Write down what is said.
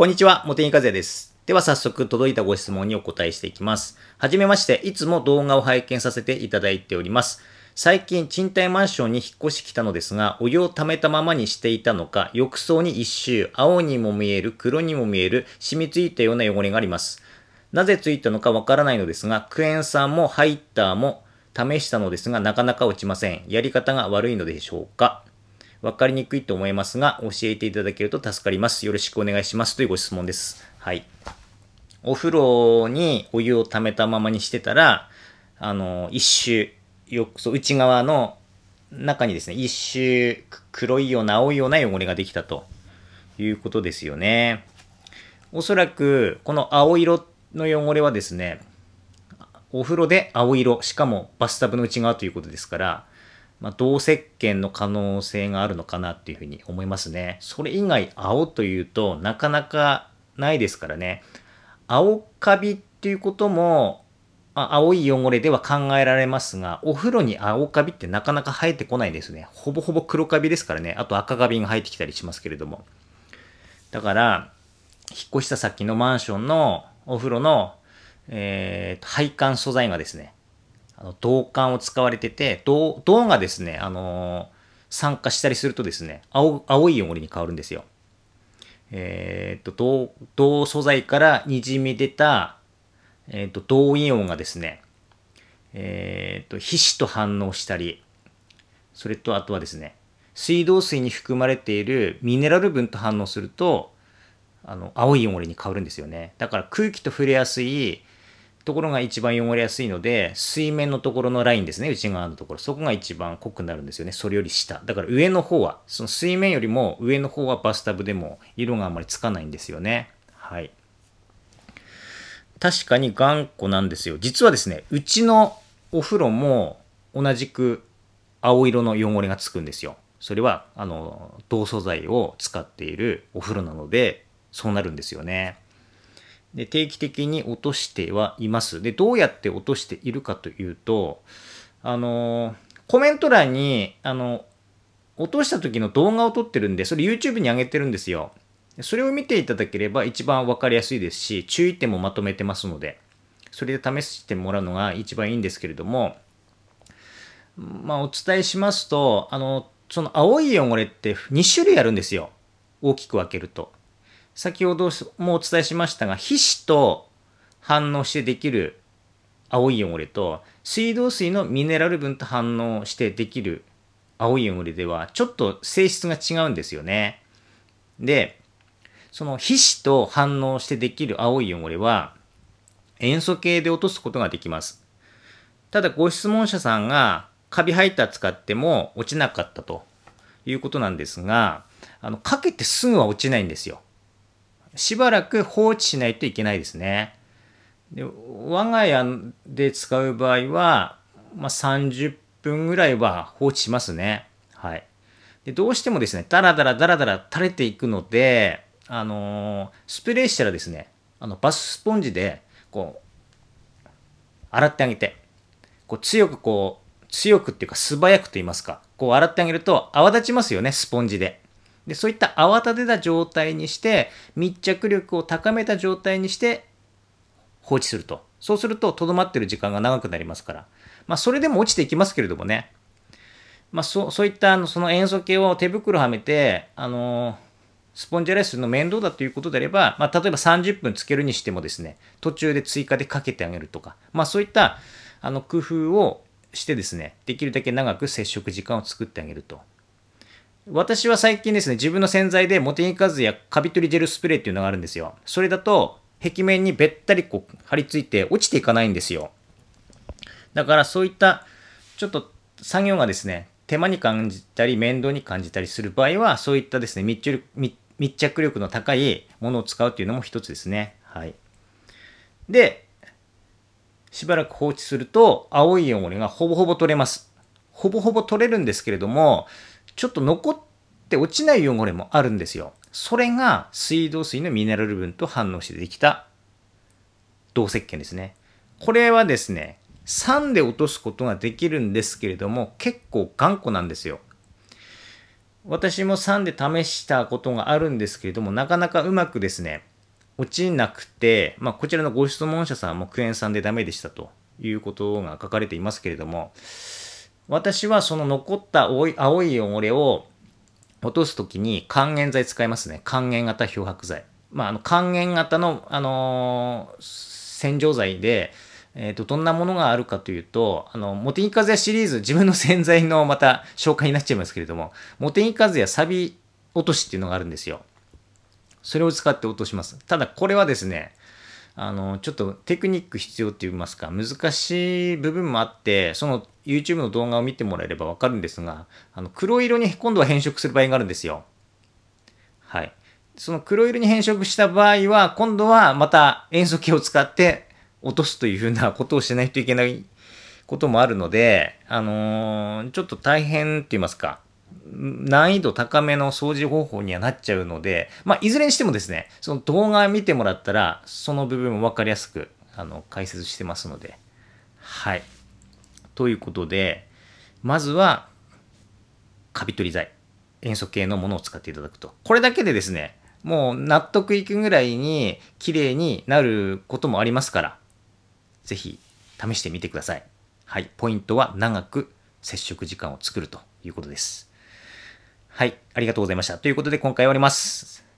こんにちは、茂木和也です。では早速届いたご質問にお答えしていきます。はじめまして、いつも動画を拝見させていただいております。最近、賃貸マンションに引っ越してきたのですが、お湯を溜めたままにしていたのか、浴槽に一周、青にも見える、黒にも見える、染みついたような汚れがあります。なぜついたのかわからないのですが、クエン酸もハイターも試したのですが、なかなか落ちません。やり方が悪いのでしょうか？わかりにくいと思いますが、教えていただけると助かります。よろしくお願いします。というご質問です。はい。お風呂にお湯を溜めたままにしてたら、あの、一周、よく、そう、内側の中にですね、一周、黒いような青いような汚れができたということですよね。おそらく、この青色の汚れはですね、お風呂で青色、しかもバスタブの内側ということですから、まあ、銅石鹸の可能性があるのかなっていうふうに思いますね。それ以外青というとなかなかないですからね。青カビっていうことも、あ青い汚れでは考えられますが、お風呂に青カビってなかなか生えてこないですね。ほぼほぼ黒カビですからね。あと赤カビが生えてきたりしますけれども。だから、引っ越した先のマンションのお風呂の、えー、配管素材がですね、あの銅管を使われてて、銅、銅がですね、あの酸化したりするとですね、青、青い汚れに変わるんですよ。えっ、と、銅、銅素材から滲み出た、えっ、と、銅イオンがですね、えっ、と、皮脂と反応したり、それとあとはですね、水道水に含まれているミネラル分と反応すると、あの、青い汚れに変わるんですよね。だから空気と触れやすいところが一番汚れやすいので、水面のところのラインですね、内側のところ。そこが一番濃くなるんですよね。それより下。だから上の方は、その水面よりも上の方はバスタブでも色があまりつかないんですよね。はい。確かに頑固なんですよ。実はですね、うちのお風呂も同じく青色の汚れがつくんですよ。それは、あの、銅素材を使っているお風呂なので、そうなるんですよね。で、定期的に落としてはいます。で、どうやって落としているかというと、あの、コメント欄に、あの、落とした時の動画を撮ってるんで、それ YouTube に上げてるんですよ。それを見ていただければ一番わかりやすいですし、注意点もまとめてますので、それで試してもらうのが一番いいんですけれども、まあ、お伝えしますと、あの、その青い汚れって2種類あるんですよ。大きく分けると。先ほどもお伝えしましたが、皮脂と反応してできる青い汚れと、水道水のミネラル分と反応してできる青い汚れでは、ちょっと性質が違うんですよね。で、その皮脂と反応してできる青い汚れは、塩素系で落とすことができます。ただ、ご質問者さんがカビハイター使っても落ちなかったということなんですが、あの、かけてすぐは落ちないんですよ。しばらく放置しないといけないですね。で我が家で使う場合は、まあ、30分ぐらいは放置しますね。はい。でどうしてもですね、ダラダラダラダラ垂れていくので、あのースプレーしたらですね、あのバススポンジで、こう、洗ってあげて、こう強くこう、強くっていうか素早くと言いますか、こう洗ってあげると泡立ちますよね、スポンジで。で、そういった泡立てた状態にして、密着力を高めた状態にして放置すると。そうすると、とどまってる時間が長くなりますから。まあ、それでも落ちていきますけれどもね。まあ、そう、そういった、あの、その塩素系を手袋はめて、あのスポンジ洗いするの面倒だということであれば、まあ、例えば30分つけるにしてもですね、途中で追加でかけてあげるとか、まあ、そういった、あの、工夫をしてですね、できるだけ長く接触時間を作ってあげると。私は最近ですね、自分の洗剤でモテニカズやカビ取りジェルスプレーっていうのがあるんですよ。それだと、壁面にべったりこう張り付いて落ちていかないんですよ。だからそういった、ちょっと作業がですね、手間に感じたり面倒に感じたりする場合は、そういったですね、密着密密着力の高いものを使うっていうのも一つですね。はい。で、しばらく放置すると、青い汚れがほぼほぼ取れます。ほぼほぼ取れるんですけれども、ちょっと残って落ちない汚れもあるんですよ。それが水道水のミネラル分と反応してできた銅石鹸ですね。これはですね、酸で落とすことができるんですけれども、結構頑固なんですよ。私も酸で試したことがあるんですけれども、なかなかうまくですね、落ちなくて、まあ、こちらのご質問者さんもクエン酸でダメでしたということが書かれていますけれども、私はその残った青い汚れを落とすときに還元剤使いますね。還元型漂白剤。まあ、あの還元型の、あのー、洗浄剤で、えっ、ー、と、どんなものがあるかというと、あの、モテニカズヤシリーズ、自分の洗剤のまた紹介になっちゃいますけれども、モテニカズヤサビ落としっていうのがあるんですよ。それを使って落とします。ただ、これはですね、あの、ちょっとテクニック必要って言いますか、難しい部分もあって、その YouTube の動画を見てもらえればわかるんですが、あの、黒色に今度は変色する場合があるんですよ。はい。その黒色に変色した場合は、今度はまた塩素系を使って落とすというふうなことをしないといけないこともあるので、あのー、ちょっと大変って言いますか、難易度高めの掃除方法にはなっちゃうので、まあ、いずれにしてもですね、その動画見てもらったら、その部分を分かりやすく、あの、解説してますので。はい。ということで、まずは、カビ取り剤。塩素系のものを使っていただくと。これだけでですね、もう納得いくぐらいに綺麗になることもありますから、ぜひ試してみてください。はい。ポイントは長く接触時間を作るということです。はい、ありがとうございました。ということで今回終わります。